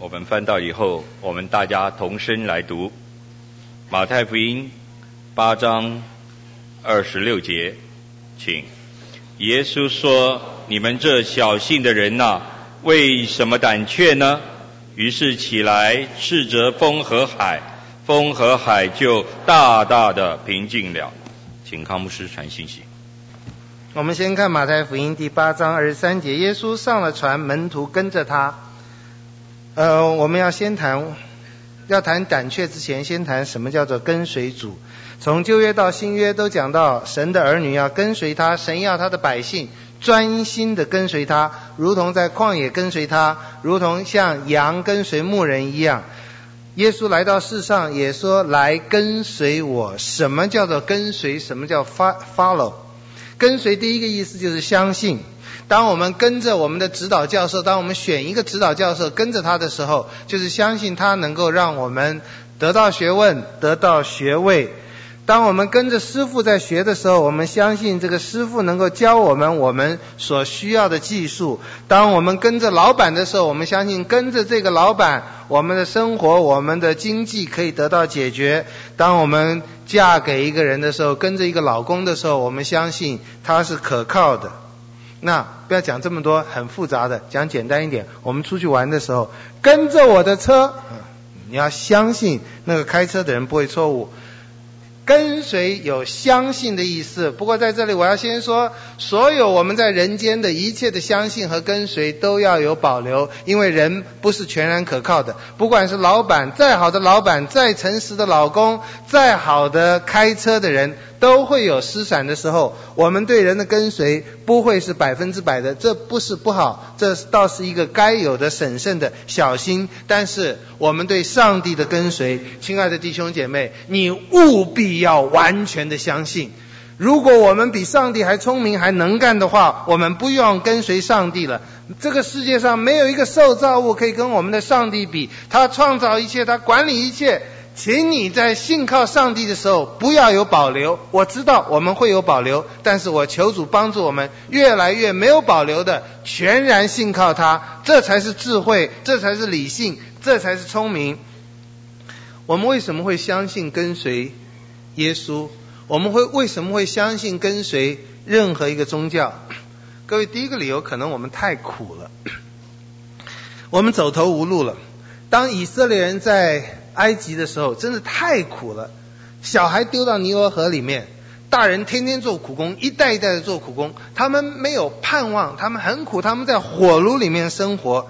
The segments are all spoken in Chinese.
我们翻到以后，我们大家同声来读马太福音八章二十六节，请。耶稣说：“你们这小信的人呐，为什么胆怯呢？”于是起来斥责风和海，风和海就大大的平静了。请康牧师传信息。我们先看马太福音第八章二十三节，耶稣上了船，门徒跟着他。呃，我们要先谈，要谈胆怯之前，先谈什么叫做跟随主。从旧约到新约都讲到，神的儿女要跟随他，神要他的百姓专心的跟随他，如同在旷野跟随他，如同像羊跟随牧人一样。耶稣来到世上也说：“来跟随我。”什么叫做跟随？什么叫 follow？跟随第一个意思就是相信。当我们跟着我们的指导教授，当我们选一个指导教授跟着他的时候，就是相信他能够让我们得到学问、得到学位。当我们跟着师傅在学的时候，我们相信这个师傅能够教我们我们所需要的技术。当我们跟着老板的时候，我们相信跟着这个老板，我们的生活、我们的经济可以得到解决。当我们嫁给一个人的时候，跟着一个老公的时候，我们相信他是可靠的。那不要讲这么多很复杂的，讲简单一点。我们出去玩的时候，跟着我的车，你要相信那个开车的人不会错误。跟随有相信的意思。不过在这里我要先说，所有我们在人间的一切的相信和跟随都要有保留，因为人不是全然可靠的。不管是老板，再好的老板，再诚实的老公，再好的开车的人。都会有失散的时候，我们对人的跟随不会是百分之百的，这不是不好，这倒是一个该有的审慎的小心。但是我们对上帝的跟随，亲爱的弟兄姐妹，你务必要完全的相信。如果我们比上帝还聪明还能干的话，我们不用跟随上帝了。这个世界上没有一个受造物可以跟我们的上帝比，他创造一切，他管理一切。请你在信靠上帝的时候不要有保留。我知道我们会有保留，但是我求主帮助我们越来越没有保留的全然信靠他，这才是智慧，这才是理性，这才是聪明。我们为什么会相信跟随耶稣？我们会为什么会相信跟随任何一个宗教？各位，第一个理由可能我们太苦了，我们走投无路了。当以色列人在埃及的时候真的太苦了，小孩丢到尼罗河里面，大人天天做苦工，一代一代的做苦工，他们没有盼望，他们很苦，他们在火炉里面生活。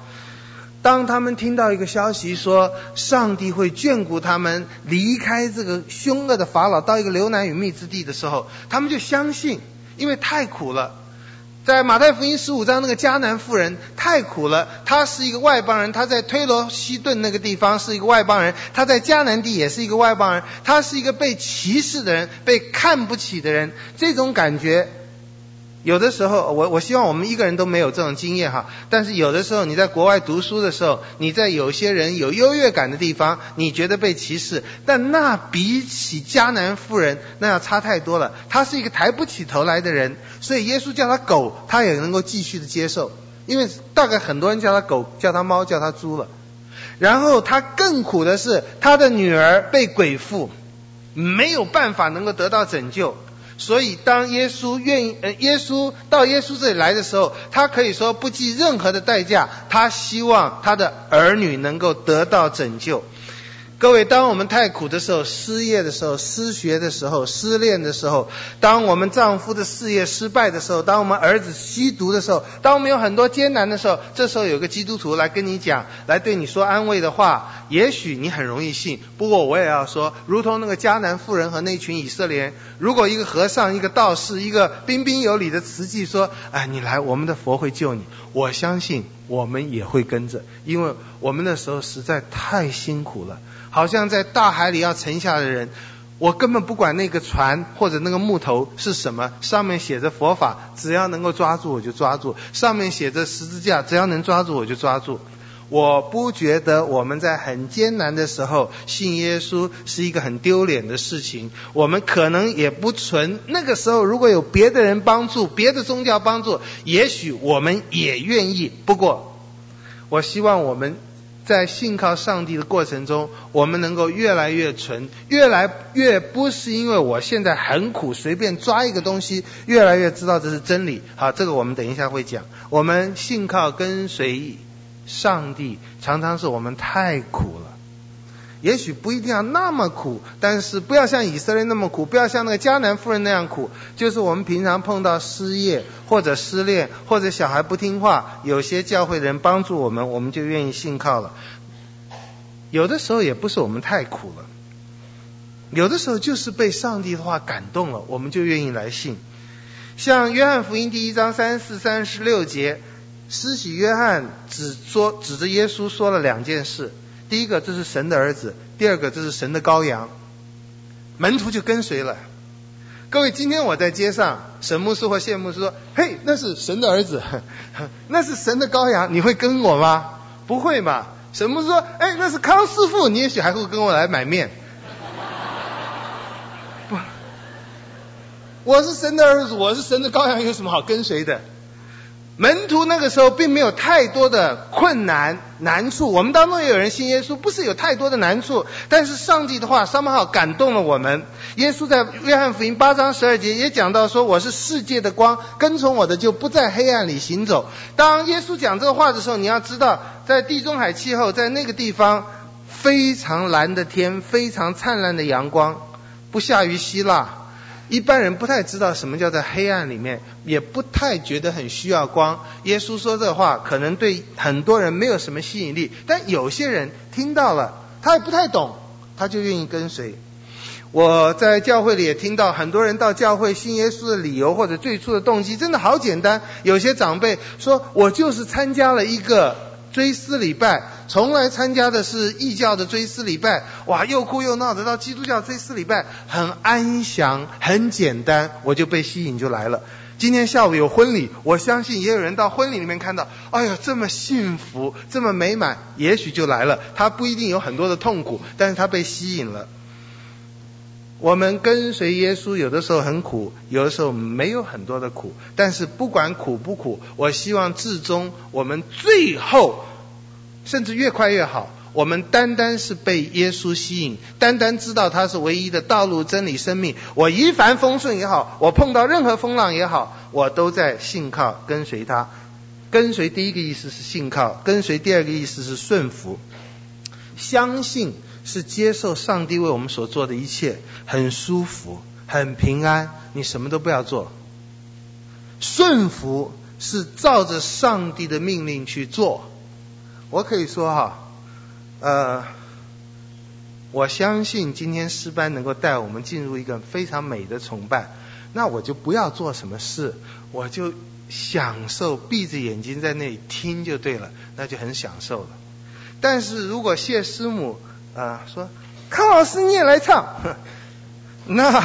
当他们听到一个消息说上帝会眷顾他们，离开这个凶恶的法老，到一个流奶与蜜之地的时候，他们就相信，因为太苦了。在马太福音十五章，那个迦南妇人太苦了。她是一个外邦人，她在推罗西顿那个地方是一个外邦人，她在迦南地也是一个外邦人，她是一个被歧视的人，被看不起的人。这种感觉。有的时候，我我希望我们一个人都没有这种经验哈。但是有的时候，你在国外读书的时候，你在有些人有优越感的地方，你觉得被歧视，但那比起迦南妇人，那要差太多了。他是一个抬不起头来的人，所以耶稣叫他狗，他也能够继续的接受，因为大概很多人叫他狗、叫他猫、叫他猪了。然后他更苦的是，他的女儿被鬼附，没有办法能够得到拯救。所以，当耶稣愿意，呃，耶稣到耶稣这里来的时候，他可以说不计任何的代价，他希望他的儿女能够得到拯救。各位，当我们太苦的时候，失业的时候，失学的时候，失恋的时候，当我们丈夫的事业失败的时候，当我们儿子吸毒的时候，当我们有很多艰难的时候，这时候有个基督徒来跟你讲，来对你说安慰的话，也许你很容易信。不过我也要说，如同那个迦南妇人和那群以色列人，如果一个和尚、一个道士、一个彬彬有礼的慈济说：“哎，你来，我们的佛会救你。”我相信我们也会跟着，因为我们那时候实在太辛苦了。好像在大海里要沉下的人，我根本不管那个船或者那个木头是什么，上面写着佛法，只要能够抓住我就抓住；上面写着十字架，只要能抓住我就抓住。我不觉得我们在很艰难的时候信耶稣是一个很丢脸的事情，我们可能也不存。那个时候如果有别的人帮助，别的宗教帮助，也许我们也愿意。不过，我希望我们。在信靠上帝的过程中，我们能够越来越纯，越来越不是因为我现在很苦，随便抓一个东西，越来越知道这是真理。好，这个我们等一下会讲。我们信靠跟随上帝，常常是我们太苦了。也许不一定要那么苦，但是不要像以色列那么苦，不要像那个迦南妇人那样苦。就是我们平常碰到失业或者失恋或者小孩不听话，有些教会人帮助我们，我们就愿意信靠了。有的时候也不是我们太苦了，有的时候就是被上帝的话感动了，我们就愿意来信。像约翰福音第一章三四、三十六节，施洗约翰只说指着耶稣说了两件事。第一个，这是神的儿子；第二个，这是神的羔羊。门徒就跟随了。各位，今天我在街上，沈牧师或谢牧师说：“嘿，那是神的儿子，那是神的羔羊。”你会跟我吗？不会嘛。沈牧师说：“哎，那是康师傅，你也许还会跟我来买面。”不，我是神的儿子，我是神的羔羊，有什么好跟随的？门徒那个时候并没有太多的困难难处，我们当中也有人信耶稣，不是有太多的难处，但是上帝的话三八号感动了我们。耶稣在约翰福音八章十二节也讲到说：“我是世界的光，跟从我的就不在黑暗里行走。”当耶稣讲这个话的时候，你要知道，在地中海气候，在那个地方非常蓝的天，非常灿烂的阳光，不下于希腊。一般人不太知道什么叫在黑暗里面，也不太觉得很需要光。耶稣说这话，可能对很多人没有什么吸引力，但有些人听到了，他也不太懂，他就愿意跟随。我在教会里也听到很多人到教会信耶稣的理由或者最初的动机，真的好简单。有些长辈说，我就是参加了一个追思礼拜。从来参加的是异教的追思礼拜，哇，又哭又闹的。到基督教追思礼拜很安详，很简单，我就被吸引就来了。今天下午有婚礼，我相信也有人到婚礼里面看到，哎呀，这么幸福，这么美满，也许就来了。他不一定有很多的痛苦，但是他被吸引了。我们跟随耶稣，有的时候很苦，有的时候没有很多的苦，但是不管苦不苦，我希望至终我们最后。甚至越快越好。我们单单是被耶稣吸引，单单知道他是唯一的道路、真理、生命。我一帆风顺也好，我碰到任何风浪也好，我都在信靠跟随他。跟随第一个意思是信靠，跟随第二个意思是顺服。相信是接受上帝为我们所做的一切，很舒服，很平安，你什么都不要做。顺服是照着上帝的命令去做。我可以说哈，呃，我相信今天诗班能够带我们进入一个非常美的崇拜，那我就不要做什么事，我就享受闭着眼睛在那里听就对了，那就很享受了。但是如果谢师母啊、呃、说康老师你也来唱，那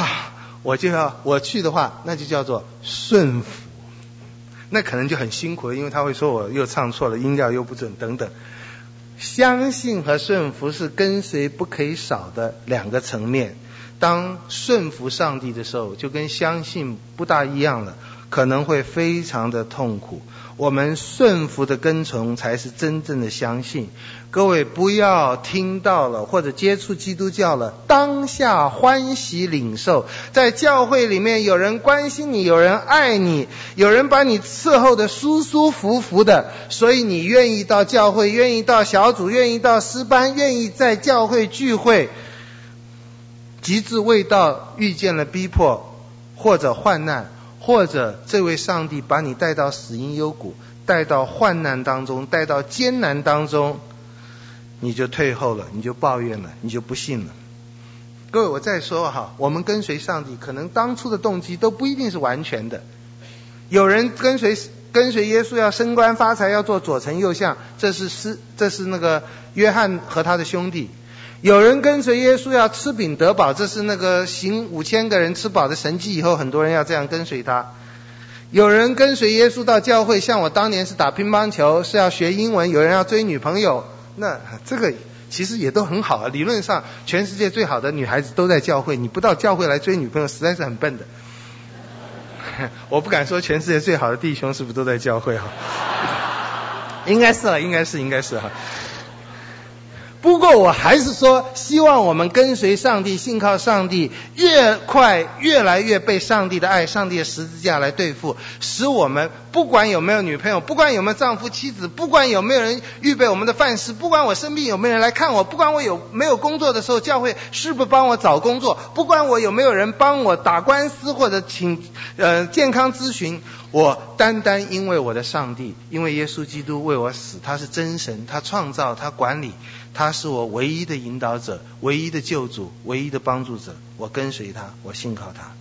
我就要我去的话，那就叫做顺服。那可能就很辛苦了，因为他会说我又唱错了，音调又不准等等。相信和顺服是跟随不可以少的两个层面。当顺服上帝的时候，就跟相信不大一样了，可能会非常的痛苦。我们顺服的跟从才是真正的相信。各位不要听到了或者接触基督教了，当下欢喜领受。在教会里面有人关心你，有人爱你，有人把你伺候的舒舒服服的，所以你愿意到教会，愿意到小组，愿意到诗班，愿意在教会聚会。极致未到遇见了逼迫或者患难。或者这位上帝把你带到死荫幽谷，带到患难当中，带到艰难当中，你就退后了，你就抱怨了，你就不信了。各位，我再说哈，我们跟随上帝，可能当初的动机都不一定是完全的。有人跟随跟随耶稣要升官发财，要做左丞右相，这是是这是那个约翰和他的兄弟。有人跟随耶稣要吃饼得饱，这是那个行五千个人吃饱的神迹以后，很多人要这样跟随他。有人跟随耶稣到教会，像我当年是打乒乓球，是要学英文。有人要追女朋友，那这个其实也都很好啊。理论上，全世界最好的女孩子都在教会，你不到教会来追女朋友，实在是很笨的。我不敢说全世界最好的弟兄是不是都在教会哈？应该是了，应该是，应该是哈。不过我还是说，希望我们跟随上帝，信靠上帝，越快越来越被上帝的爱、上帝的十字架来对付，使我们不管有没有女朋友，不管有没有丈夫妻子，不管有没有人预备我们的饭食，不管我生病有没有人来看我，不管我有没有工作的时候，教会是不是帮我找工作，不管我有没有人帮我打官司或者请呃健康咨询，我单单因为我的上帝，因为耶稣基督为我死，他是真神，他创造，他管理。他是我唯一的引导者，唯一的救主，唯一的帮助者。我跟随他，我信靠他。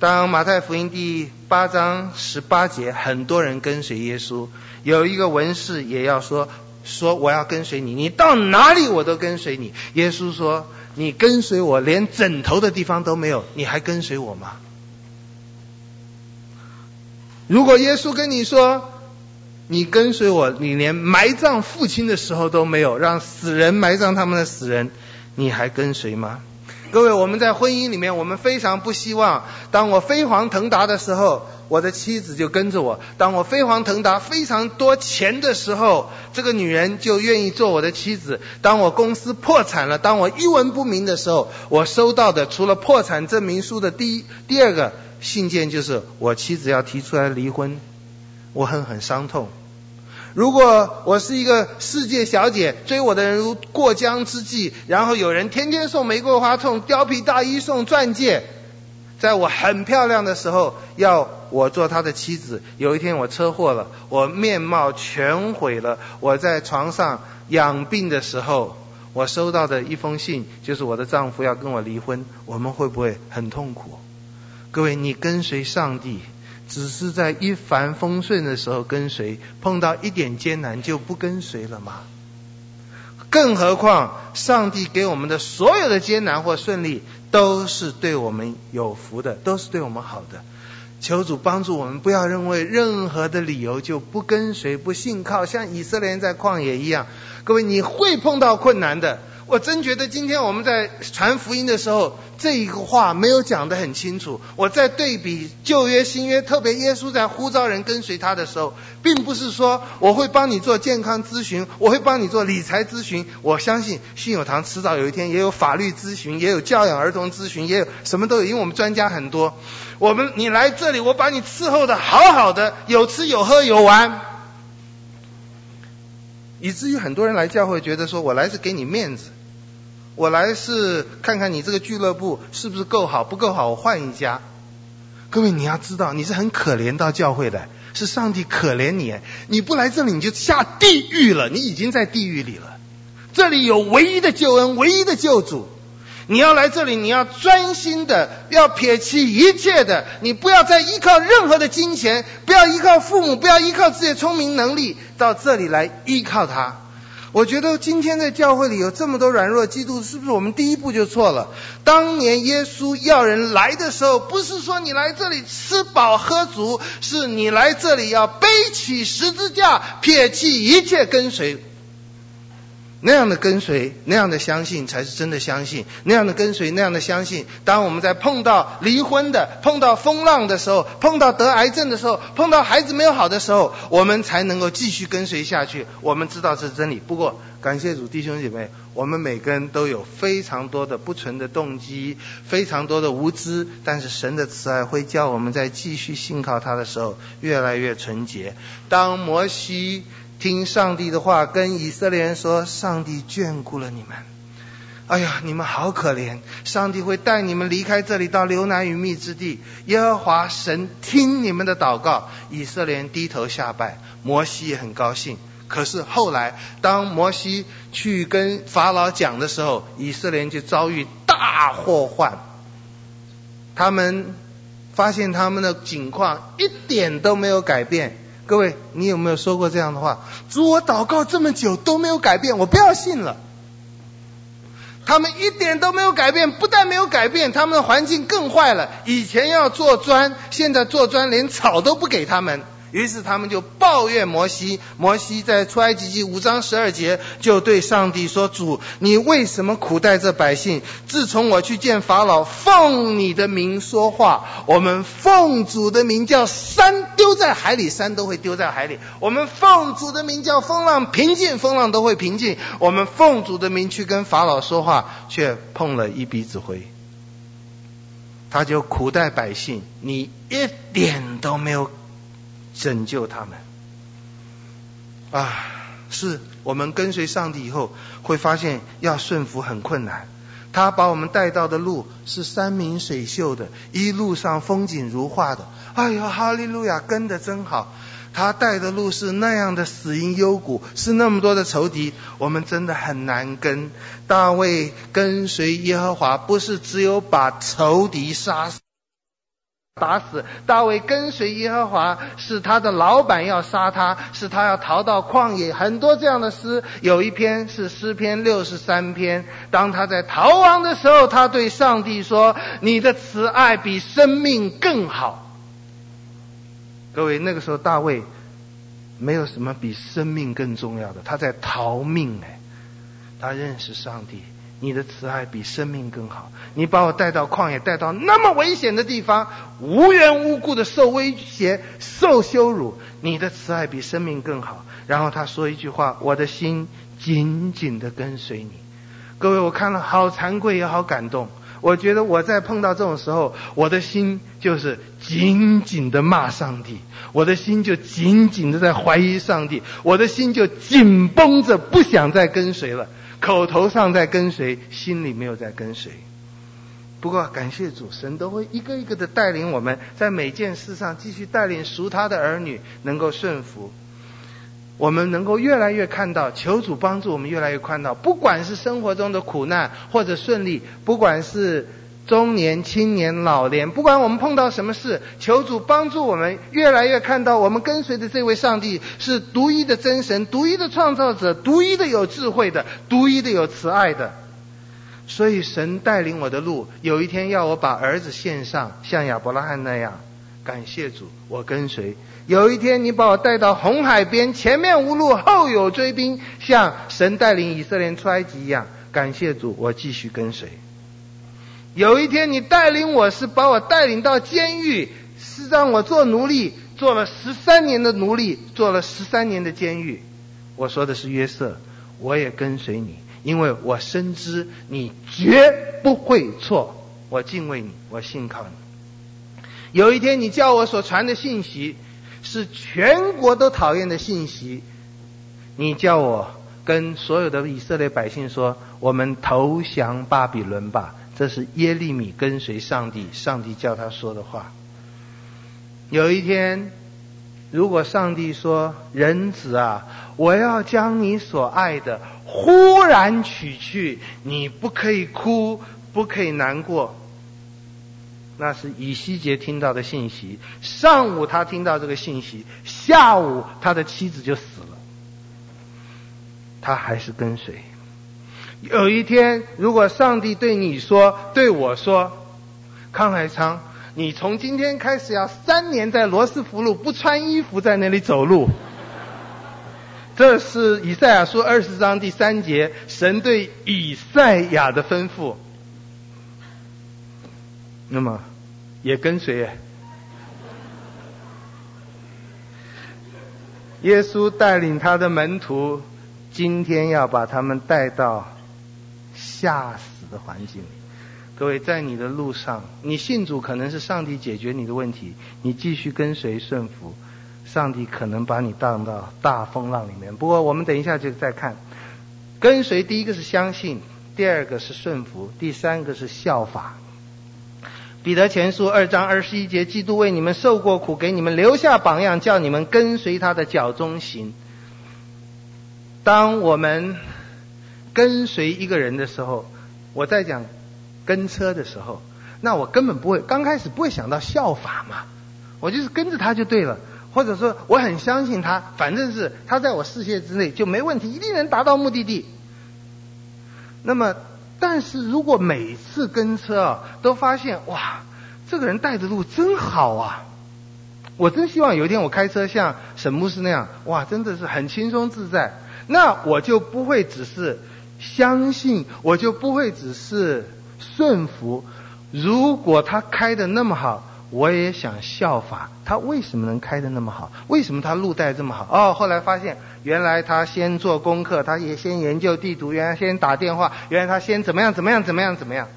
当马太福音第八章十八节，很多人跟随耶稣，有一个文士也要说说我要跟随你，你到哪里我都跟随你。耶稣说：你跟随我，连枕头的地方都没有，你还跟随我吗？如果耶稣跟你说，你跟随我，你连埋葬父亲的时候都没有，让死人埋葬他们的死人，你还跟随吗？各位，我们在婚姻里面，我们非常不希望，当我飞黄腾达的时候，我的妻子就跟着我；当我飞黄腾达非常多钱的时候，这个女人就愿意做我的妻子；当我公司破产了，当我一文不名的时候，我收到的除了破产证明书的第一、第二个信件，就是我妻子要提出来离婚，我很很伤痛。如果我是一个世界小姐，追我的人如过江之鲫，然后有人天天送玫瑰花、送貂皮大衣、送钻戒，在我很漂亮的时候要我做他的妻子。有一天我车祸了，我面貌全毁了，我在床上养病的时候，我收到的一封信就是我的丈夫要跟我离婚，我们会不会很痛苦？各位，你跟随上帝。只是在一帆风顺的时候跟随，碰到一点艰难就不跟随了吗？更何况上帝给我们的所有的艰难或顺利，都是对我们有福的，都是对我们好的。求主帮助我们，不要认为任何的理由就不跟随、不信靠，像以色列人在旷野一样。各位，你会碰到困难的。我真觉得今天我们在传福音的时候，这一个话没有讲得很清楚。我在对比旧约、新约，特别耶稣在呼召人跟随他的时候，并不是说我会帮你做健康咨询，我会帮你做理财咨询。我相信信友堂迟早有一天也有法律咨询，也有教养儿童咨询，也有什么都有，因为我们专家很多。我们你来这里，我把你伺候得好好的，有吃有喝有玩。以至于很多人来教会，觉得说我来是给你面子。我来是看看你这个俱乐部是不是够好，不够好我换一家。各位你要知道，你是很可怜到教会的，是上帝可怜你。你不来这里你就下地狱了，你已经在地狱里了。这里有唯一的救恩，唯一的救主。你要来这里，你要专心的，要撇弃一切的，你不要再依靠任何的金钱，不要依靠父母，不要依靠自己的聪明能力，到这里来依靠他。我觉得今天在教会里有这么多软弱基督徒，是不是我们第一步就错了？当年耶稣要人来的时候，不是说你来这里吃饱喝足，是你来这里要背起十字架，撇弃一切跟随。那样的跟随，那样的相信，才是真的相信。那样的跟随，那样的相信。当我们在碰到离婚的、碰到风浪的时候，碰到得癌症的时候，碰到孩子没有好的时候，我们才能够继续跟随下去。我们知道这是真理。不过，感谢主，弟兄姐妹，我们每个人都有非常多的不纯的动机，非常多的无知。但是神的慈爱会叫我们在继续信靠他的时候，越来越纯洁。当摩西。听上帝的话，跟以色列人说：“上帝眷顾了你们。哎呀，你们好可怜！上帝会带你们离开这里，到流奶与蜜之地。耶和华神听你们的祷告。以色列人低头下拜，摩西也很高兴。可是后来，当摩西去跟法老讲的时候，以色列人就遭遇大祸患。他们发现他们的境况一点都没有改变。”各位，你有没有说过这样的话？主，我祷告这么久都没有改变，我不要信了。他们一点都没有改变，不但没有改变，他们的环境更坏了。以前要做砖，现在做砖连草都不给他们，于是他们就抱怨摩西。摩西在出埃及记五章十二节就对上帝说：“主，你为什么苦待这百姓？自从我去见法老，奉你的名说话，我们奉主的名叫山丢在海里，山都会丢在海里；我们奉主的名叫风浪平静，风浪都会平静；我们奉主的名去跟法老说话，却碰了一鼻子灰。”他就苦待百姓，你一点都没有拯救他们啊！是我们跟随上帝以后，会发现要顺服很困难。他把我们带到的路是山明水秀的，一路上风景如画的。哎呦，哈利路亚，跟得真好。他带的路是那样的死荫幽谷，是那么多的仇敌，我们真的很难跟。大卫跟随耶和华，不是只有把仇敌杀死、打死。大卫跟随耶和华，是他的老板要杀他，是他要逃到旷野。很多这样的诗，有一篇是诗篇六十三篇。当他在逃亡的时候，他对上帝说：“你的慈爱比生命更好。”各位，那个时候大卫没有什么比生命更重要的，他在逃命哎，他认识上帝，你的慈爱比生命更好。你把我带到旷野，带到那么危险的地方，无缘无故的受威胁、受羞辱，你的慈爱比生命更好。然后他说一句话：我的心紧紧的跟随你。各位，我看了好惭愧也好感动。我觉得我在碰到这种时候，我的心就是紧紧的骂上帝，我的心就紧紧的在怀疑上帝，我的心就紧绷着不想再跟随了，口头上在跟随，心里没有在跟随。不过感谢主，神都会一个一个的带领我们，在每件事上继续带领属他的儿女能够顺服。我们能够越来越看到，求主帮助我们越来越看到，不管是生活中的苦难或者顺利，不管是中年、青年、老年，不管我们碰到什么事，求主帮助我们越来越看到，我们跟随的这位上帝是独一的真神，独一的创造者，独一的有智慧的，独一的有慈爱的。所以神带领我的路，有一天要我把儿子献上，像亚伯拉罕那样，感谢主，我跟随。有一天，你把我带到红海边，前面无路，后有追兵，像神带领以色列出埃及一样。感谢主，我继续跟随。有一天，你带领我是把我带领到监狱，是让我做奴隶，做了十三年的奴隶，做了十三年的监狱。我说的是约瑟，我也跟随你，因为我深知你绝不会错。我敬畏你，我信靠你。有一天，你叫我所传的信息。是全国都讨厌的信息，你叫我跟所有的以色列百姓说：“我们投降巴比伦吧。”这是耶利米跟随上帝，上帝叫他说的话。有一天，如果上帝说：“人子啊，我要将你所爱的忽然取去，你不可以哭，不可以难过。”那是以西结听到的信息。上午他听到这个信息，下午他的妻子就死了。他还是跟随。有一天，如果上帝对你说、对我说：“康海昌，你从今天开始要三年在罗斯福路不穿衣服在那里走路。”这是以赛亚书二十章第三节，神对以赛亚的吩咐。那么，也跟随。耶稣带领他的门徒，今天要把他们带到吓死的环境。各位，在你的路上，你信主可能是上帝解决你的问题，你继续跟随顺服，上帝可能把你带到大风浪里面。不过，我们等一下就再看。跟随，第一个是相信，第二个是顺服，第三个是效法。彼得前书二章二十一节，基督为你们受过苦，给你们留下榜样，叫你们跟随他的脚踪行。当我们跟随一个人的时候，我在讲跟车的时候，那我根本不会，刚开始不会想到效法嘛，我就是跟着他就对了，或者说我很相信他，反正是他在我视线之内就没问题，一定能达到目的地。那么。但是如果每次跟车啊，都发现哇，这个人带的路真好啊，我真希望有一天我开车像沈牧师那样，哇，真的是很轻松自在。那我就不会只是相信，我就不会只是顺服。如果他开的那么好，我也想效法他。为什么能开的那么好？为什么他路带这么好？哦，后来发现原来他先做功课，他也先研究地图，原来先打电话，原来他先怎么样怎么样怎么样怎么样。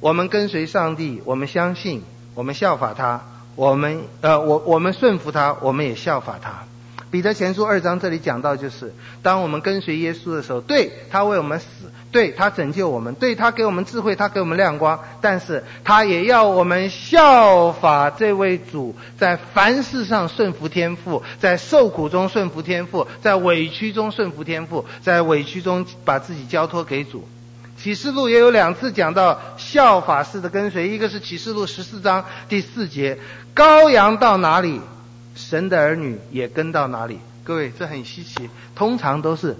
我们跟随上帝，我们相信，我们效法他，我们呃，我我们顺服他，我们也效法他。彼得前书二章这里讲到，就是当我们跟随耶稣的时候，对，他为我们死，对，他拯救我们，对，他给我们智慧，他给我们亮光，但是他也要我们效法这位主，在凡事上顺服天父，在受苦中顺服天父，在委屈中顺服天父，在委屈中把自己交托给主。启示录也有两次讲到效法式的跟随，一个是启示录十四章第四节，羔羊到哪里，神的儿女也跟到哪里，各位，这很稀奇。通常都是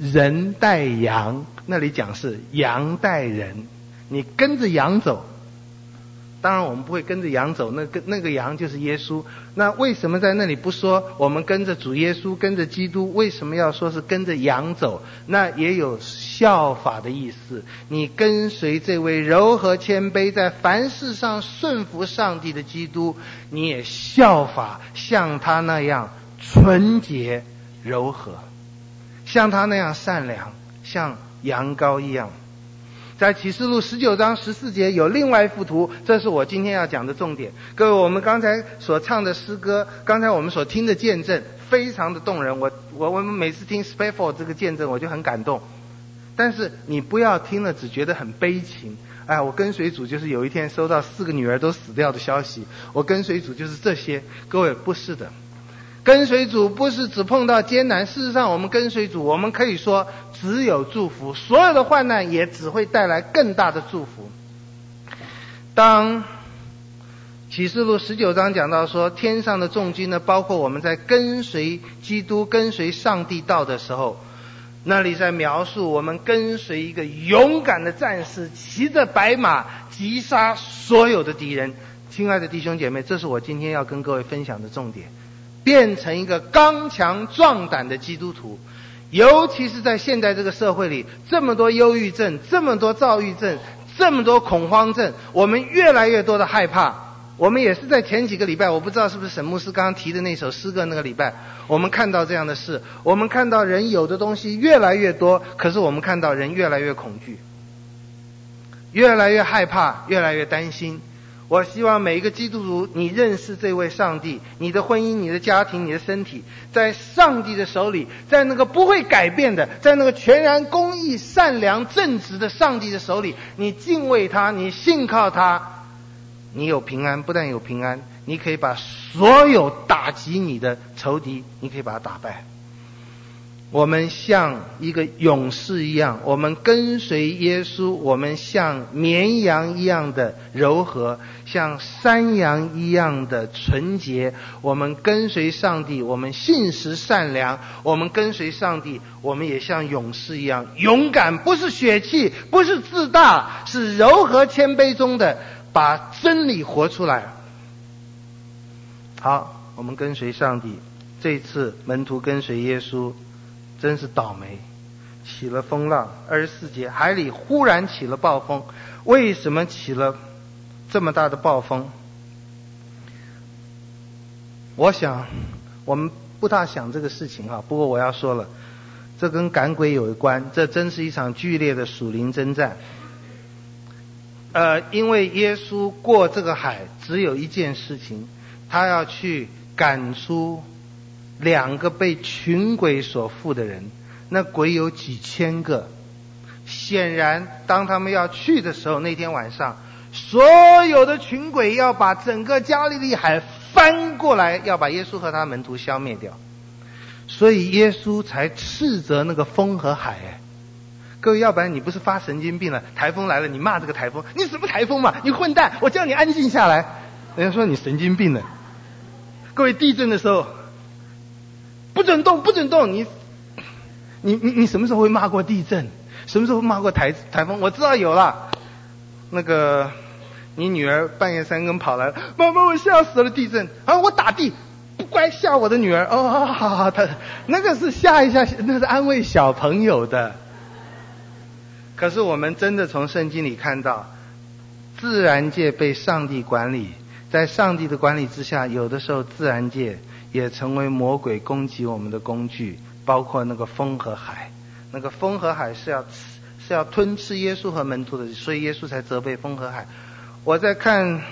人带羊，那里讲是羊带人，你跟着羊走。当然，我们不会跟着羊走，那个那个羊就是耶稣。那为什么在那里不说我们跟着主耶稣，跟着基督？为什么要说是跟着羊走？那也有效法的意思。你跟随这位柔和谦卑，在凡事上顺服上帝的基督，你也效法像他那样纯洁柔和，像他那样善良，像羊羔一样。在启示录十九章十四节有另外一幅图，这是我今天要讲的重点。各位，我们刚才所唱的诗歌，刚才我们所听的见证，非常的动人。我我我们每次听 Spafford 这个见证，我就很感动。但是你不要听了只觉得很悲情。哎，我跟随主就是有一天收到四个女儿都死掉的消息。我跟随主就是这些。各位，不是的。跟随主不是只碰到艰难，事实上，我们跟随主，我们可以说只有祝福，所有的患难也只会带来更大的祝福。当启示录十九章讲到说，天上的众军呢，包括我们在跟随基督、跟随上帝道的时候，那里在描述我们跟随一个勇敢的战士，骑着白马，击杀所有的敌人。亲爱的弟兄姐妹，这是我今天要跟各位分享的重点。变成一个刚强壮胆的基督徒，尤其是在现在这个社会里，这么多忧郁症，这么多躁郁症，这么多恐慌症，我们越来越多的害怕。我们也是在前几个礼拜，我不知道是不是沈牧师刚刚提的那首诗歌那个礼拜，我们看到这样的事，我们看到人有的东西越来越多，可是我们看到人越来越恐惧，越来越害怕，越来越担心。我希望每一个基督徒，你认识这位上帝，你的婚姻、你的家庭、你的身体，在上帝的手里，在那个不会改变的，在那个全然公义、善良、正直的上帝的手里，你敬畏他，你信靠他，你有平安。不但有平安，你可以把所有打击你的仇敌，你可以把他打败。我们像一个勇士一样，我们跟随耶稣，我们像绵羊一样的柔和，像山羊一样的纯洁。我们跟随上帝，我们信实善良。我们跟随上帝，我们也像勇士一样勇敢，不是血气，不是自大，是柔和谦卑中的把真理活出来。好，我们跟随上帝。这次门徒跟随耶稣。真是倒霉，起了风浪。二十四节，海里忽然起了暴风。为什么起了这么大的暴风？我想，我们不大想这个事情哈。不过我要说了，这跟赶鬼有关。这真是一场剧烈的属灵征战。呃，因为耶稣过这个海，只有一件事情，他要去赶出。两个被群鬼所附的人，那鬼有几千个。显然，当他们要去的时候，那天晚上，所有的群鬼要把整个加利利海翻过来，要把耶稣和他门徒消灭掉。所以耶稣才斥责那个风和海。哎，各位，要不然你不是发神经病了？台风来了，你骂这个台风，你什么台风嘛？你混蛋！我叫你安静下来。人家说你神经病了。各位，地震的时候。不准动，不准动！你，你，你，你什么时候会骂过地震？什么时候骂过台台风？我知道有了。那个你女儿半夜三更跑来，妈妈，我吓死了，地震啊！我打地，不乖，吓我的女儿。哦，好好好，他那个是吓一下，那是安慰小朋友的。可是我们真的从圣经里看到，自然界被上帝管理，在上帝的管理之下，有的时候自然界也成为魔鬼攻击我们的工具，包括那个风和海。那个风和海是要是要吞吃耶稣和门徒的，所以耶稣才责备风和海。我在看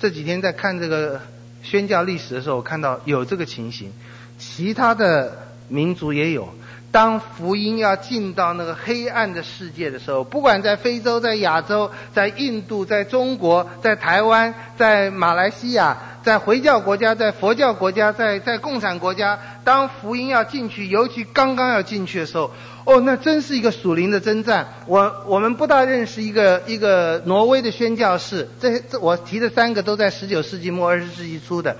这几天在看这个宣教历史的时候，我看到有这个情形，其他的民族也有。当福音要进到那个黑暗的世界的时候，不管在非洲、在亚洲、在印度、在中国、在台湾、在马来西亚、在回教国家、在佛教国家、在在共产国家，当福音要进去，尤其刚刚要进去的时候，哦，那真是一个属灵的征战。我我们不大认识一个一个挪威的宣教士，这这我提的三个都在十九世纪末二十世纪初的。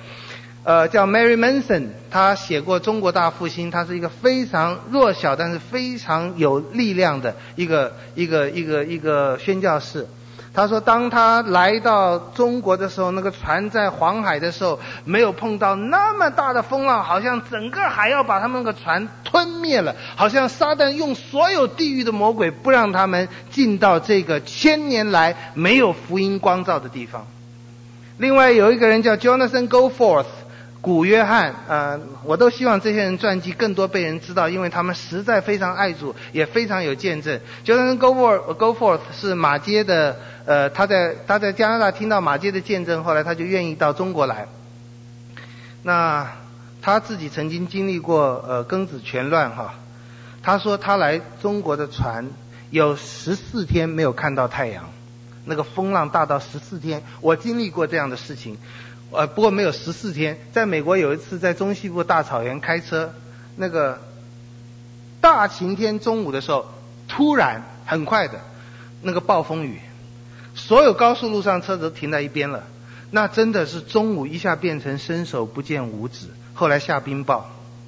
呃，叫 Mary Manson，他写过《中国大复兴》，他是一个非常弱小但是非常有力量的一个一个一个一个宣教士。他说，当他来到中国的时候，那个船在黄海的时候，没有碰到那么大的风浪，好像整个海要把他们那个船吞灭了，好像撒旦用所有地狱的魔鬼，不让他们进到这个千年来没有福音光照的地方。另外有一个人叫 Jonathan Goforth。古约翰，呃，我都希望这些人传记更多被人知道，因为他们实在非常爱主，也非常有见证。就像 Goforth Goforth 是马街的，呃，他在他在加拿大听到马街的见证，后来他就愿意到中国来。那他自己曾经经历过呃庚子全乱哈，他说他来中国的船有十四天没有看到太阳，那个风浪大到十四天，我经历过这样的事情。呃，不过没有十四天。在美国有一次在中西部大草原开车，那个大晴天中午的时候，突然很快的，那个暴风雨，所有高速路上车子都停在一边了。那真的是中午一下变成伸手不见五指，后来下冰雹，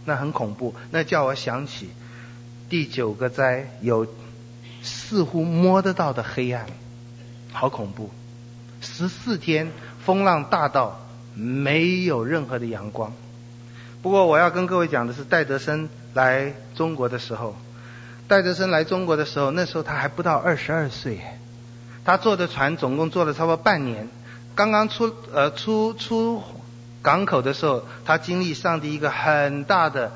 那很恐怖。那叫我想起第九个灾，有似乎摸得到的黑暗，好恐怖。十四天风浪大到。没有任何的阳光。不过我要跟各位讲的是，戴德生来中国的时候，戴德生来中国的时候，那时候他还不到二十二岁，他坐的船总共坐了差不多半年。刚刚出呃出出港口的时候，他经历上帝一个很大的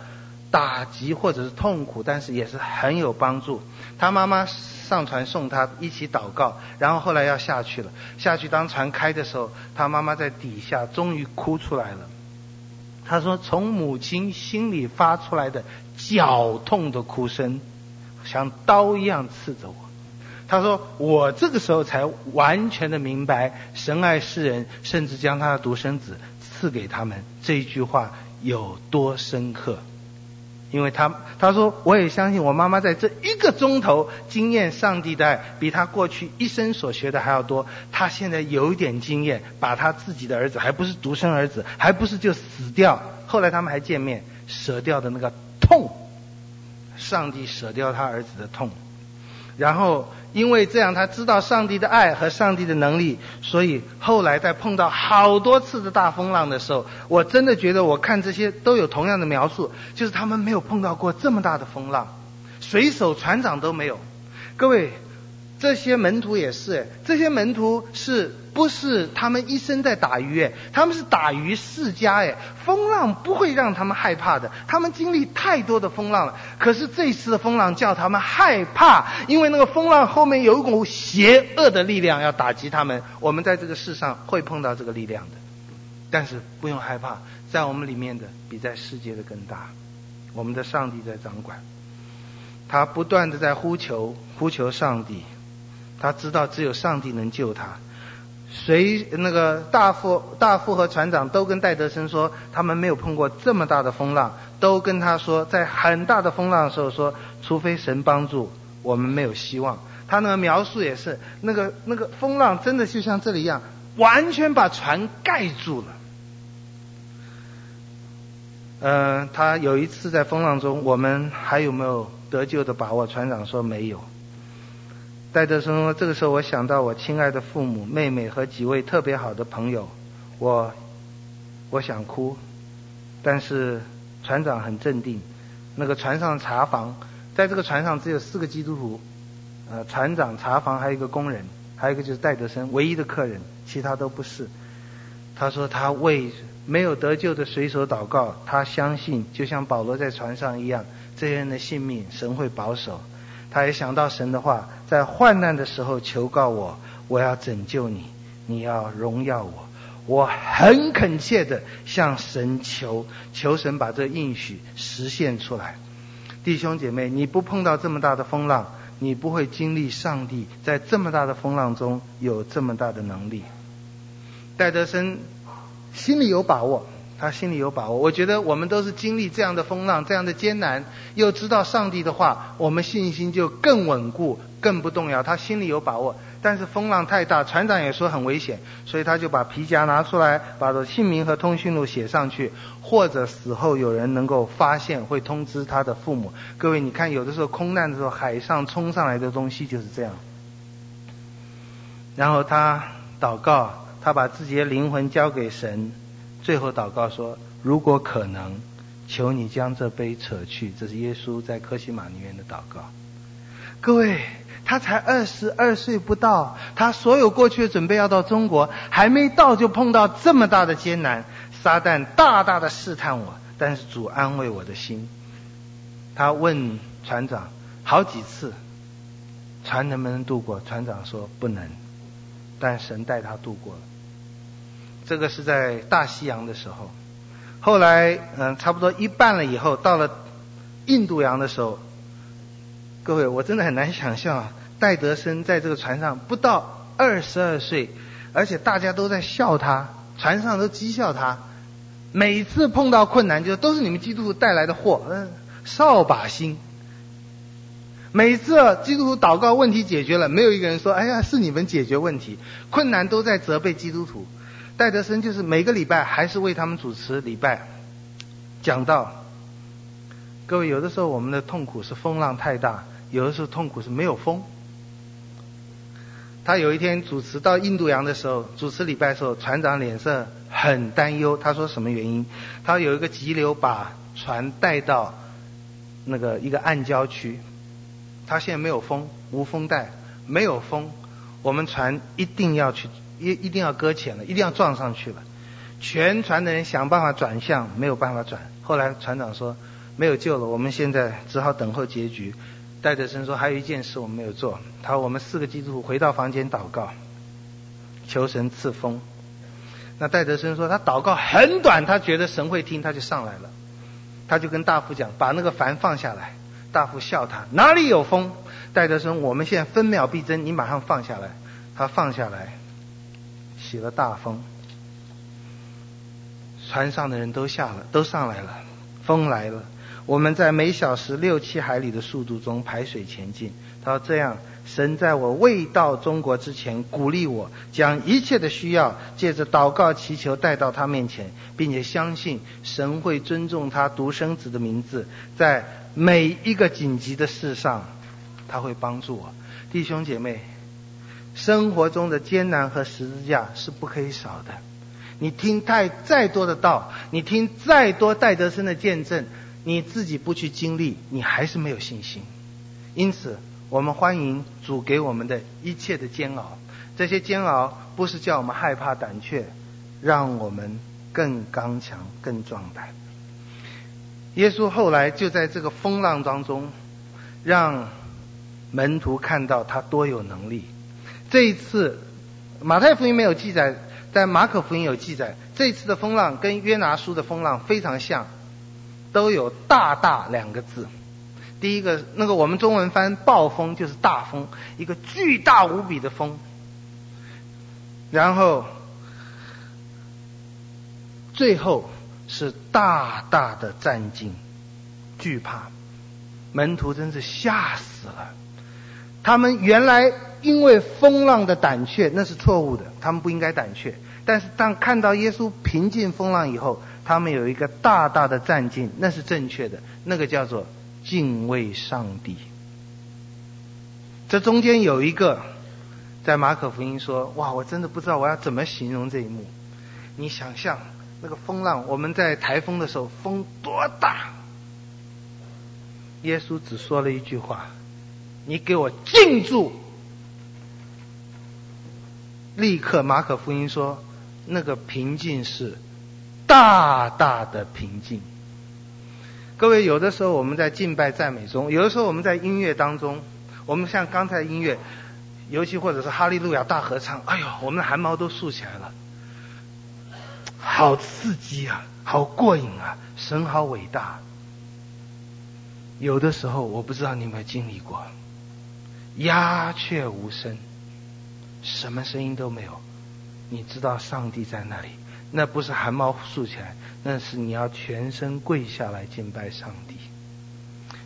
打击或者是痛苦，但是也是很有帮助。他妈妈。上船送他一起祷告，然后后来要下去了。下去当船开的时候，他妈妈在底下终于哭出来了。他说：“从母亲心里发出来的绞痛的哭声，像刀一样刺着我。”他说：“我这个时候才完全的明白，神爱世人，甚至将他的独生子赐给他们，这一句话有多深刻。”因为他他说，我也相信我妈妈在这一个钟头经验上帝的爱，比他过去一生所学的还要多。他现在有一点经验，把他自己的儿子，还不是独生儿子，还不是就死掉，后来他们还见面，舍掉的那个痛，上帝舍掉他儿子的痛，然后。因为这样，他知道上帝的爱和上帝的能力，所以后来在碰到好多次的大风浪的时候，我真的觉得我看这些都有同样的描述，就是他们没有碰到过这么大的风浪，水手、船长都没有。各位。这些门徒也是，这些门徒是不是他们一生在打鱼？哎，他们是打鱼世家，哎，风浪不会让他们害怕的。他们经历太多的风浪了，可是这次的风浪叫他们害怕，因为那个风浪后面有一股邪恶的力量要打击他们。我们在这个世上会碰到这个力量的，但是不用害怕，在我们里面的比在世界的更大。我们的上帝在掌管，他不断的在呼求，呼求上帝。他知道只有上帝能救他。谁那个大副大副和船长都跟戴德生说，他们没有碰过这么大的风浪，都跟他说，在很大的风浪的时候说，除非神帮助，我们没有希望。他那个描述也是，那个那个风浪真的就像这里一样，完全把船盖住了。嗯、他有一次在风浪中，我们还有没有得救的把握？船长说没有。戴德生说：“这个时候我想到我亲爱的父母、妹妹和几位特别好的朋友，我我想哭，但是船长很镇定。那个船上茶房，在这个船上只有四个基督徒，呃，船长、茶房还有一个工人，还有一个就是戴德生，唯一的客人，其他都不是。他说他为没有得救的水手祷告，他相信就像保罗在船上一样，这些人的性命神会保守。”他也想到神的话，在患难的时候求告我，我要拯救你，你要荣耀我。我很恳切的向神求，求神把这应许实现出来。弟兄姐妹，你不碰到这么大的风浪，你不会经历上帝在这么大的风浪中有这么大的能力。戴德生心里有把握。他心里有把握，我觉得我们都是经历这样的风浪，这样的艰难，又知道上帝的话，我们信心就更稳固，更不动摇。他心里有把握，但是风浪太大，船长也说很危险，所以他就把皮夹拿出来，把姓名和通讯录写上去，或者死后有人能够发现，会通知他的父母。各位，你看，有的时候空难的时候，海上冲上来的东西就是这样。然后他祷告，他把自己的灵魂交给神。最后祷告说：“如果可能，求你将这杯扯去。”这是耶稣在科西马尼园的祷告。各位，他才二十二岁不到，他所有过去的准备要到中国，还没到就碰到这么大的艰难，撒旦大大的试探我，但是主安慰我的心。他问船长好几次，船能不能渡过？船长说不能，但神带他渡过了。这个是在大西洋的时候，后来嗯，差不多一半了以后，到了印度洋的时候，各位，我真的很难想象啊，戴德生在这个船上不到二十二岁，而且大家都在笑他，船上都讥笑他，每次碰到困难就都是你们基督徒带来的祸，嗯，扫把星。每次基督徒祷告问题解决了，没有一个人说，哎呀，是你们解决问题，困难都在责备基督徒。戴德生就是每个礼拜还是为他们主持礼拜，讲到。各位，有的时候我们的痛苦是风浪太大，有的时候痛苦是没有风。他有一天主持到印度洋的时候，主持礼拜的时候，船长脸色很担忧。他说什么原因？他有一个急流把船带到那个一个暗礁区，他现在没有风，无风带，没有风，我们船一定要去。一一定要搁浅了，一定要撞上去了。全船的人想办法转向，没有办法转。后来船长说没有救了，我们现在只好等候结局。戴德生说还有一件事我们没有做，他说我们四个基督徒回到房间祷告，求神赐风。那戴德生说他祷告很短，他觉得神会听，他就上来了。他就跟大夫讲，把那个帆放下来。大夫笑他哪里有风？戴德生，我们现在分秒必争，你马上放下来。他放下来。起了大风，船上的人都下了，都上来了，风来了。我们在每小时六七海里的速度中排水前进。他说：“这样，神在我未到中国之前，鼓励我将一切的需要借着祷告祈求带到他面前，并且相信神会尊重他独生子的名字，在每一个紧急的事上，他会帮助我。”弟兄姐妹。生活中的艰难和十字架是不可以少的。你听太再多的道，你听再多戴德生的见证，你自己不去经历，你还是没有信心。因此，我们欢迎主给我们的一切的煎熬。这些煎熬不是叫我们害怕胆怯，让我们更刚强、更壮胆。耶稣后来就在这个风浪当中，让门徒看到他多有能力。这一次，马太福音没有记载，但马可福音有记载。这一次的风浪跟约拿书的风浪非常像，都有“大大”两个字。第一个，那个我们中文翻“暴风”就是大风，一个巨大无比的风。然后，最后是大大的战兢，惧怕，门徒真是吓死了。他们原来。因为风浪的胆怯，那是错误的，他们不应该胆怯。但是当看到耶稣平静风浪以后，他们有一个大大的战进，那是正确的，那个叫做敬畏上帝。这中间有一个，在马可福音说：“哇，我真的不知道我要怎么形容这一幕。你想象那个风浪，我们在台风的时候，风多大？耶稣只说了一句话：‘你给我静住！’立刻，马可福音说，那个平静是大大的平静。各位，有的时候我们在敬拜赞美中，有的时候我们在音乐当中。”我们像刚才音乐，尤其或者是哈利路亚大合唱，哎呦，我们的汗毛都竖起来了，好刺激啊，好过瘾啊，神好伟大。有的时候我不知道你有没有经历过，鸦雀无声，什么声音都没有，你知道上帝在那里，那不是汗毛竖起来，那是你要全身跪下来敬拜上帝。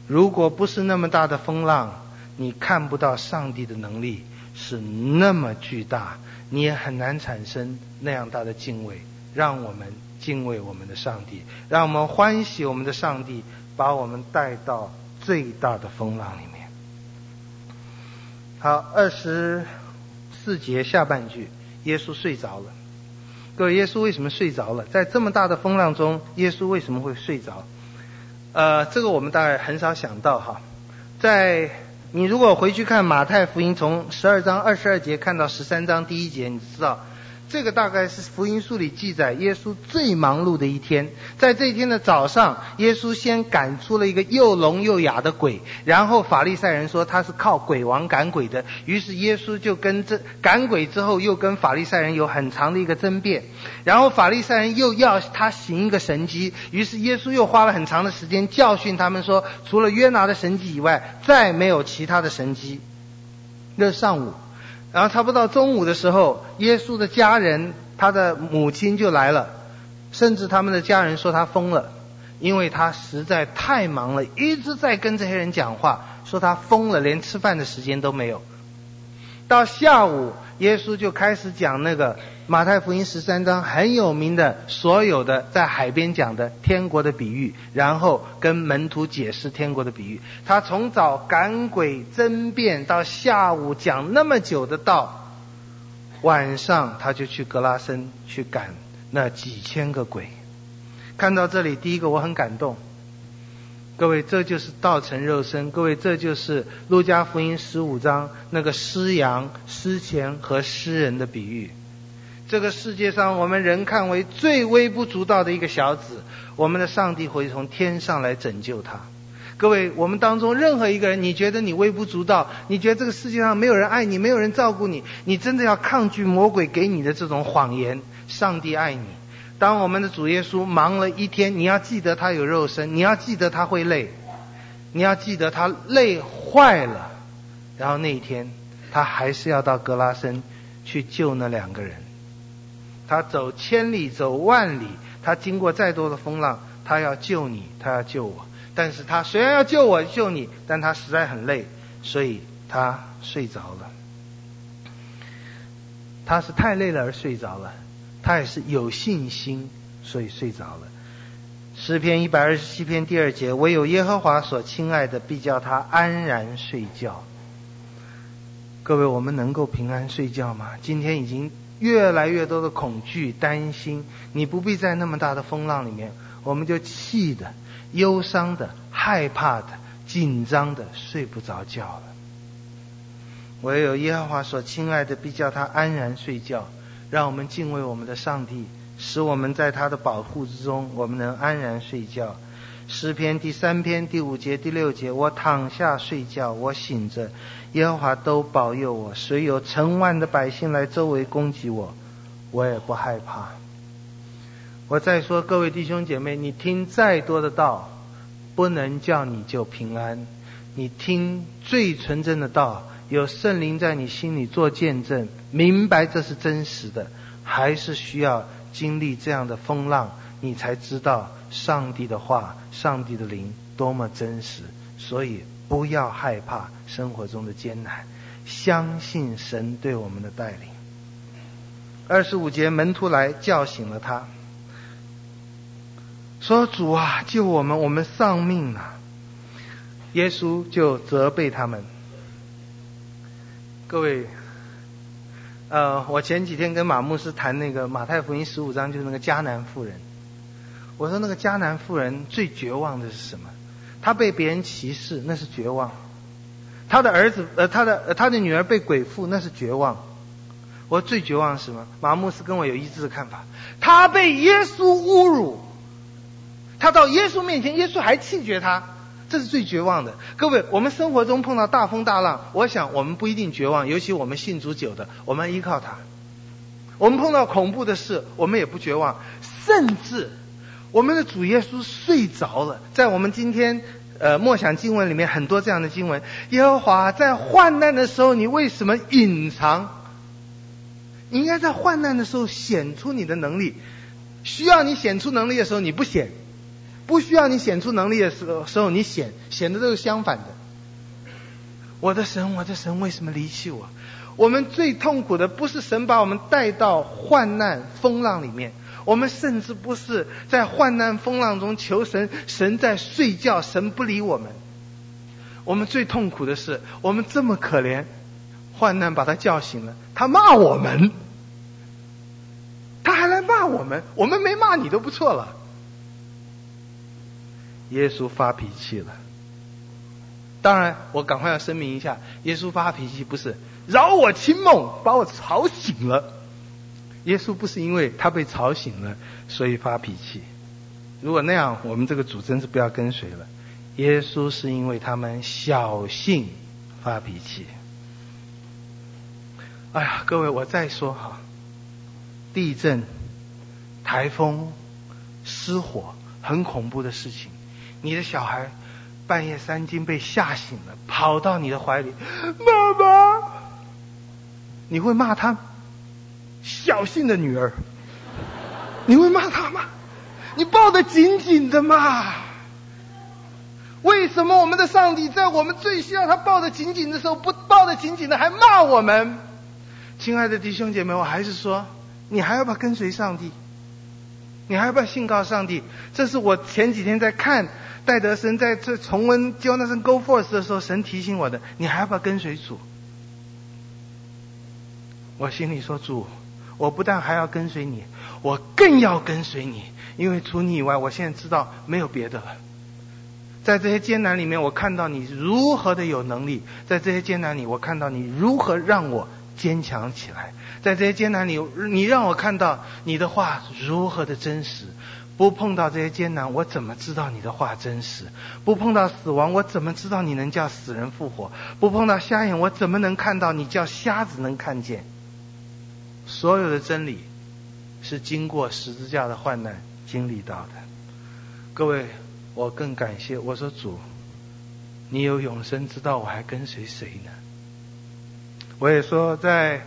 如果不是那么大的风浪，你看不到上帝的能力是那么巨大，你也很难产生那样大的敬畏。让我们敬畏我们的上帝，让我们欢喜我们的上帝，把我们带到最大的风浪里面。好，二十四节下半句，耶稣睡着了。各位，耶稣为什么睡着了？在这么大的风浪中，耶稣为什么会睡着？呃，这个我们大概很少想到哈，在。你如果回去看马太福音，从十二章二十二节看到十三章第一节，你知道。这个大概是福音书里记载耶稣最忙碌的一天。在这一天的早上，耶稣先赶出了一个又聋又哑的鬼，然后法利赛人说他是靠鬼王赶鬼的，于是耶稣就跟这赶鬼之后又跟法利赛人有很长的一个争辩，然后法利赛人又要他行一个神迹，于是耶稣又花了很长的时间教训他们说，除了约拿的神迹以外，再没有其他的神迹。那上午。然后差不多到中午的时候，耶稣的家人，他的母亲就来了，甚至他们的家人说他疯了，因为他实在太忙了，一直在跟这些人讲话，说他疯了，连吃饭的时间都没有。到下午，耶稣就开始讲那个。马太福音十三章很有名的，所有的在海边讲的天国的比喻，然后跟门徒解释天国的比喻。他从早赶鬼争辩到下午讲那么久的道，晚上他就去格拉森去赶那几千个鬼。看到这里，第一个我很感动。各位，这就是道成肉身。各位，这就是路加福音十五章那个失羊、失钱和失人的比喻。这个世界上，我们人看为最微不足道的一个小子，我们的上帝会从天上来拯救他。各位，我们当中任何一个人，你觉得你微不足道，你觉得这个世界上没有人爱你，没有人照顾你，你真的要抗拒魔鬼给你的这种谎言。上帝爱你。当我们的主耶稣忙了一天，你要记得他有肉身，你要记得他会累，你要记得他累坏了，然后那一天他还是要到格拉森去救那两个人。他走千里走万里，他经过再多的风浪，他要救你，他要救我。但是他虽然要救我救你，但他实在很累，所以他睡着了。他是太累了而睡着了，他也是有信心，所以睡着了。诗篇一百二十七篇第二节：唯有耶和华所亲爱的，必叫他安然睡觉。各位，我们能够平安睡觉吗？今天已经。越来越多的恐惧、担心，你不必在那么大的风浪里面，我们就气的、忧伤的、害怕的、紧张的，睡不着觉了。唯有耶和华所亲爱的，必叫他安然睡觉。让我们敬畏我们的上帝，使我们在他的保护之中，我们能安然睡觉。诗篇第三篇第五节、第六节：我躺下睡觉，我醒着。耶和华都保佑我，虽有成万的百姓来周围攻击我，我也不害怕。我再说，各位弟兄姐妹，你听再多的道，不能叫你就平安。你听最纯正的道，有圣灵在你心里做见证，明白这是真实的，还是需要经历这样的风浪，你才知道上帝的话、上帝的灵多么真实。所以。不要害怕生活中的艰难，相信神对我们的带领。二十五节，门徒来叫醒了他，说：“主啊，救我们，我们丧命了。”耶稣就责备他们。各位，呃，我前几天跟马牧师谈那个马太福音十五章，就是那个迦南妇人。我说那个迦南妇人最绝望的是什么？她被别人歧视，那是绝望；她的儿子，呃，她的，她的女儿被鬼附，那是绝望。我最绝望是什么？马牧师跟我有一致的看法。她被耶稣侮辱，她到耶稣面前，耶稣还弃绝她。这是最绝望的，各位，我们生活中碰到大风大浪，我想我们不一定绝望，尤其我们信主久的，我们依靠他。我们碰到恐怖的事，我们也不绝望，甚至我们的主耶稣睡着了。在我们今天呃默想经文里面，很多这样的经文，耶和华在患难的时候，你为什么隐藏？你应该在患难的时候显出你的能力，需要你显出能力的时候，你不显。不需要你显出能力的时候，时候你显显的都是相反的。我的神，我的神，为什么离弃我？我们最痛苦的不是神把我们带到患难风浪里面，我们甚至不是在患难风浪中求神，神在睡觉，神不理我们。我们最痛苦的是，我们这么可怜，患难把他叫醒了，他骂我们，他还来骂我们，我们没骂你都不错了。耶稣发脾气了。当然，我赶快要声明一下，耶稣发脾气不是扰我清梦，把我吵醒了。耶稣不是因为他被吵醒了，所以发脾气。如果那样，我们这个主真是不要跟随了。耶稣是因为他们小性发脾气。哎呀，各位，我再说哈，地震、台风、失火，很恐怖的事情。你的小孩半夜三更被吓醒了，跑到你的怀里，妈妈，你会骂他小信的女儿？你会骂他吗？你抱得紧紧的吗？为什么我们的上帝在我们最需要他抱得紧紧的时候，不抱得紧紧的还骂我们？亲爱的弟兄姐妹，我还是说，你还要不要跟随上帝？你还要不要信靠上帝？这是我前几天在看。戴德生在这重温 Jonathan Goforth 的时候，神提醒我的：你还要不要跟随主？我心里说：主，我不但还要跟随你，我更要跟随你，因为除你以外，我现在知道没有别的了。在这些艰难里面，我看到你如何的有能力；在这些艰难里，我看到你如何让我坚强起来；在这些艰难里，你让我看到你的话如何的真实。不碰到这些艰难，我怎么知道你的话真实？不碰到死亡，我怎么知道你能叫死人复活？不碰到瞎眼，我怎么能看到你叫瞎子能看见？所有的真理是经过十字架的患难经历到的。各位，我更感谢，我说主，你有永生之道，我还跟随谁呢？我也说，在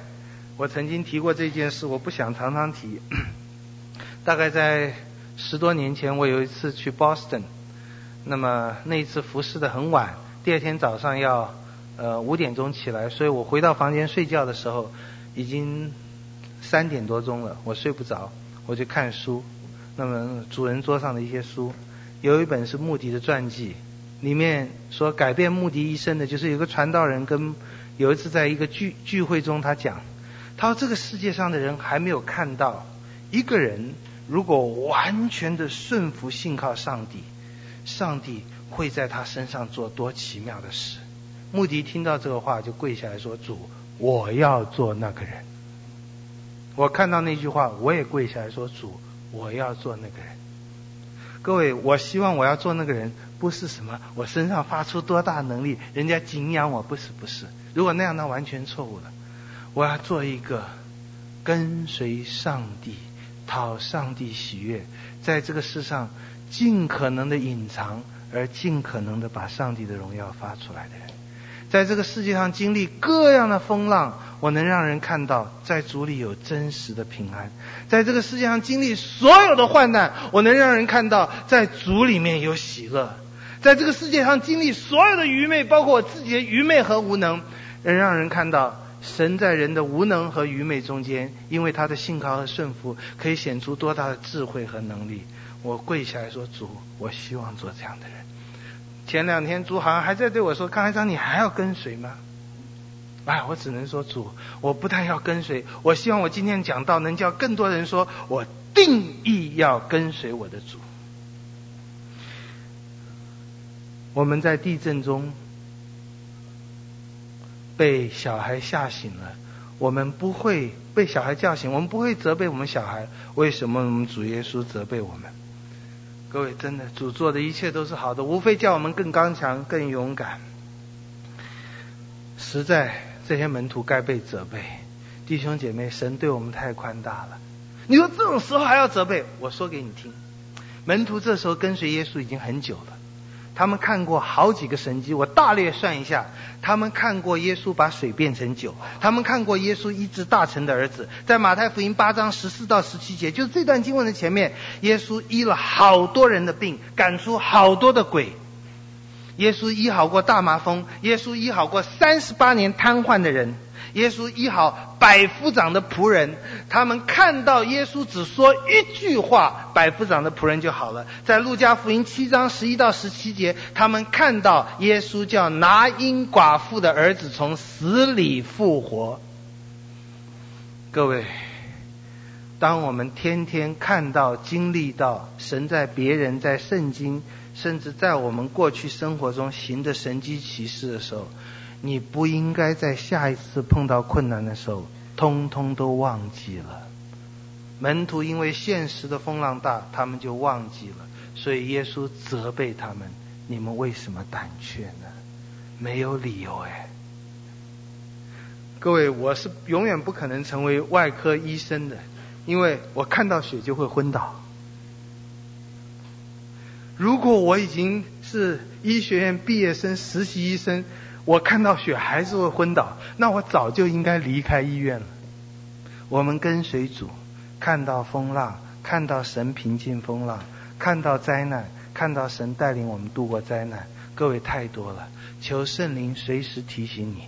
我曾经提过这件事，我不想常常提，大概在。十多年前，我有一次去 Boston，那么那一次服侍的很晚，第二天早上要呃五点钟起来，所以我回到房间睡觉的时候，已经三点多钟了，我睡不着，我就看书。那么主人桌上的一些书，有一本是穆迪的传记，里面说改变穆迪一生的，就是有个传道人跟有一次在一个聚聚会中，他讲，他说这个世界上的人还没有看到一个人。如果完全的顺服信靠上帝，上帝会在他身上做多奇妙的事。穆迪听到这个话，就跪下来说：“主，我要做那个人。”我看到那句话，我也跪下来说：“主，我要做那个人。”各位，我希望我要做那个人，不是什么我身上发出多大能力，人家敬仰我，不是不是。如果那样，那完全错误了。我要做一个跟随上帝。讨上帝喜悦，在这个世上尽可能的隐藏，而尽可能的把上帝的荣耀发出来的人，在这个世界上经历各样的风浪，我能让人看到在主里有真实的平安；在这个世界上经历所有的患难，我能让人看到在主里面有喜乐；在这个世界上经历所有的愚昧，包括我自己的愚昧和无能，能让人看到。神在人的无能和愚昧中间，因为他的信靠和顺服，可以显出多大的智慧和能力。我跪下来说：“主，我希望做这样的人。”前两天主好像还在对我说：“康海章，你还要跟随吗？”哎，我只能说主，我不但要跟随，我希望我今天讲到能叫更多人说，我定义要跟随我的主。我们在地震中被小孩吓醒了，我们不会被小孩叫醒，我们不会责备我们小孩。为什么我们主耶稣责备我们？各位，真的，主做的一切都是好的，无非叫我们更刚强、更勇敢。实在。这些门徒该被责备，弟兄姐妹，神对我们太宽大了。你说这种时候还要责备？我说给你听，门徒这时候跟随耶稣已经很久了，他们看过好几个神迹。我大略算一下，他们看过耶稣把水变成酒，他们看过耶稣医治大臣的儿子，在马太福音八章十四到十七节，就是这段经文的前面，耶稣医了好多人的病，赶出好多的鬼。耶稣医好过大麻风，耶稣医好过三十八年瘫痪的人，耶稣医好百夫长的仆人。他们看到耶稣只说一句话，百夫长的仆人就好了。在路加福音七章十一到十七节，他们看到耶稣叫拿因寡妇的儿子从死里复活。各位，当我们天天看到、经历到神在别人、在圣经。甚至在我们过去生活中行的神迹奇事的时候，你不应该在下一次碰到困难的时候，通通都忘记了。门徒因为现实的风浪大，他们就忘记了，所以耶稣责备他们：你们为什么胆怯呢？没有理由哎。各位，我是永远不可能成为外科医生的，因为我看到血就会昏倒。如果我已经是医学院毕业生、实习医生，我看到血还是会昏倒，那我早就应该离开医院了。我们跟随主，看到风浪，看到神平静风浪，看到灾难，看到神带领我们度过灾难，各位太多了。求圣灵随时提醒你，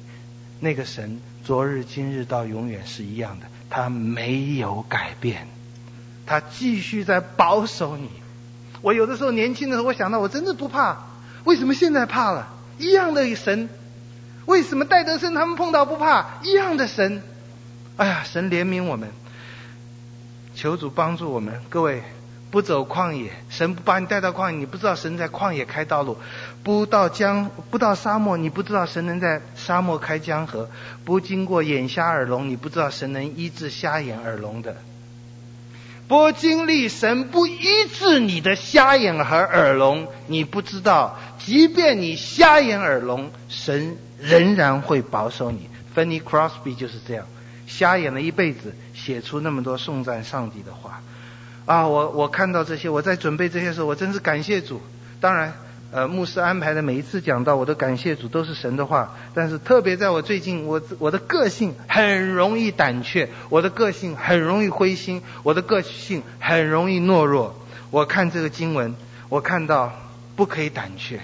那个神昨日、今日到永远是一样的，他没有改变，他继续在保守你。我有的时候年轻的时候，我想到我真的不怕，为什么现在怕了？一样的神，为什么戴德生他们碰到不怕？一样的神，哎呀，神怜悯我们，求主帮助我们。各位，不走旷野，神不把你带到旷野，你不知道神在旷野开道路；不到江，不到沙漠，你不知道神能在沙漠开江河；不经过眼瞎耳聋，你不知道神能医治瞎眼耳聋的。不经历神不医治你的瞎眼和耳聋，你不知道，即便你瞎眼耳聋，神仍然会保守你。Fanny Crosby 就是这样，瞎眼了一辈子，写出那么多颂赞上帝的话。啊，我我看到这些，我在准备这些时候，我真是感谢主。当然。呃，牧师安排的每一次讲到，我都感谢主，都是神的话。但是特别在我最近，我我的个性很容易胆怯，我的个性很容易灰心，我的个性很容易懦弱。我看这个经文，我看到不可以胆怯。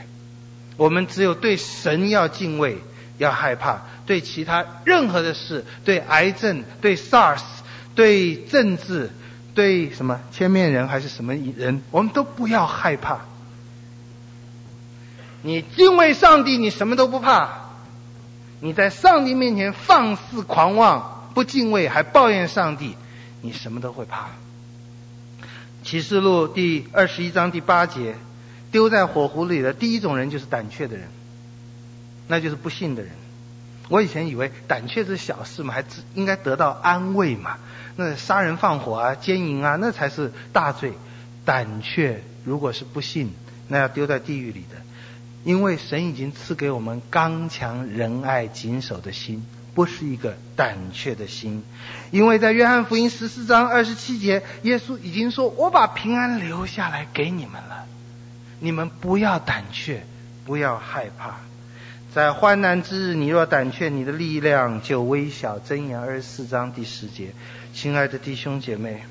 我们只有对神要敬畏，要害怕。对其他任何的事，对癌症、对 SARS、对政治、对什么千面人还是什么人，我们都不要害怕。你敬畏上帝，你什么都不怕；你在上帝面前放肆狂妄，不敬畏还抱怨上帝，你什么都会怕。启示录第二十一章第八节，丢在火湖里的第一种人就是胆怯的人，那就是不信的人。我以前以为胆怯是小事嘛，还应该得到安慰嘛。那杀人放火啊、奸淫啊，那才是大罪。胆怯如果是不信，那要丢在地狱里的。因为神已经赐给我们刚强仁爱谨守的心，不是一个胆怯的心。因为在约翰福音十四章二十七节，耶稣已经说：“我把平安留下来给你们了，你们不要胆怯，不要害怕。在患难之日，你若胆怯，你的力量就微小。”箴言二十四章第十节，亲爱的弟兄姐妹。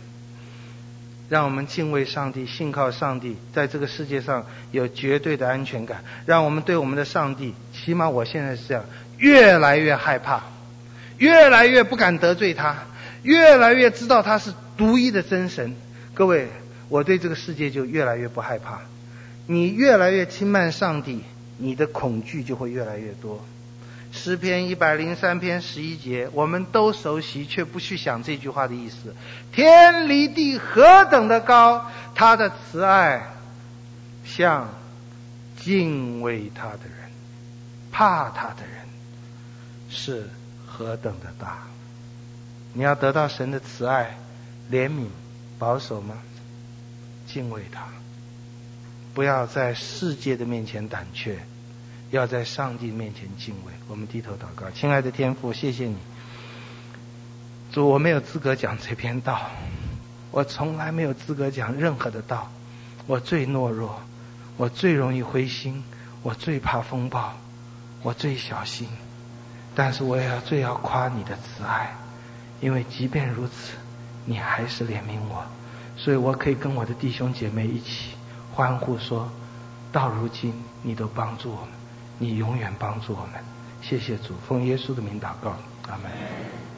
让我们敬畏上帝，信靠上帝，在这个世界上有绝对的安全感。让我们对我们的上帝，起码我现在是这样，越来越害怕，越来越不敢得罪他，越来越知道他是独一的真神。各位，我对这个世界就越来越不害怕。你越来越轻慢上帝，你的恐惧就会越来越多。诗篇一百零三篇十一节，我们都熟悉，却不去想这句话的意思。天离地何等的高，他的慈爱像敬畏他的人、怕他的人是何等的大。你要得到神的慈爱、怜悯、保守吗？敬畏他，不要在世界的面前胆怯。要在上帝面前敬畏，我们低头祷告。亲爱的天父，谢谢你，主，我没有资格讲这篇道，我从来没有资格讲任何的道，我最懦弱，我最容易灰心，我最怕风暴，我最小心，但是我也要最要夸你的慈爱，因为即便如此，你还是怜悯我，所以我可以跟我的弟兄姐妹一起欢呼说：到如今你都帮助我们。你永远帮助我们，谢谢主，奉耶稣的名祷告，阿门。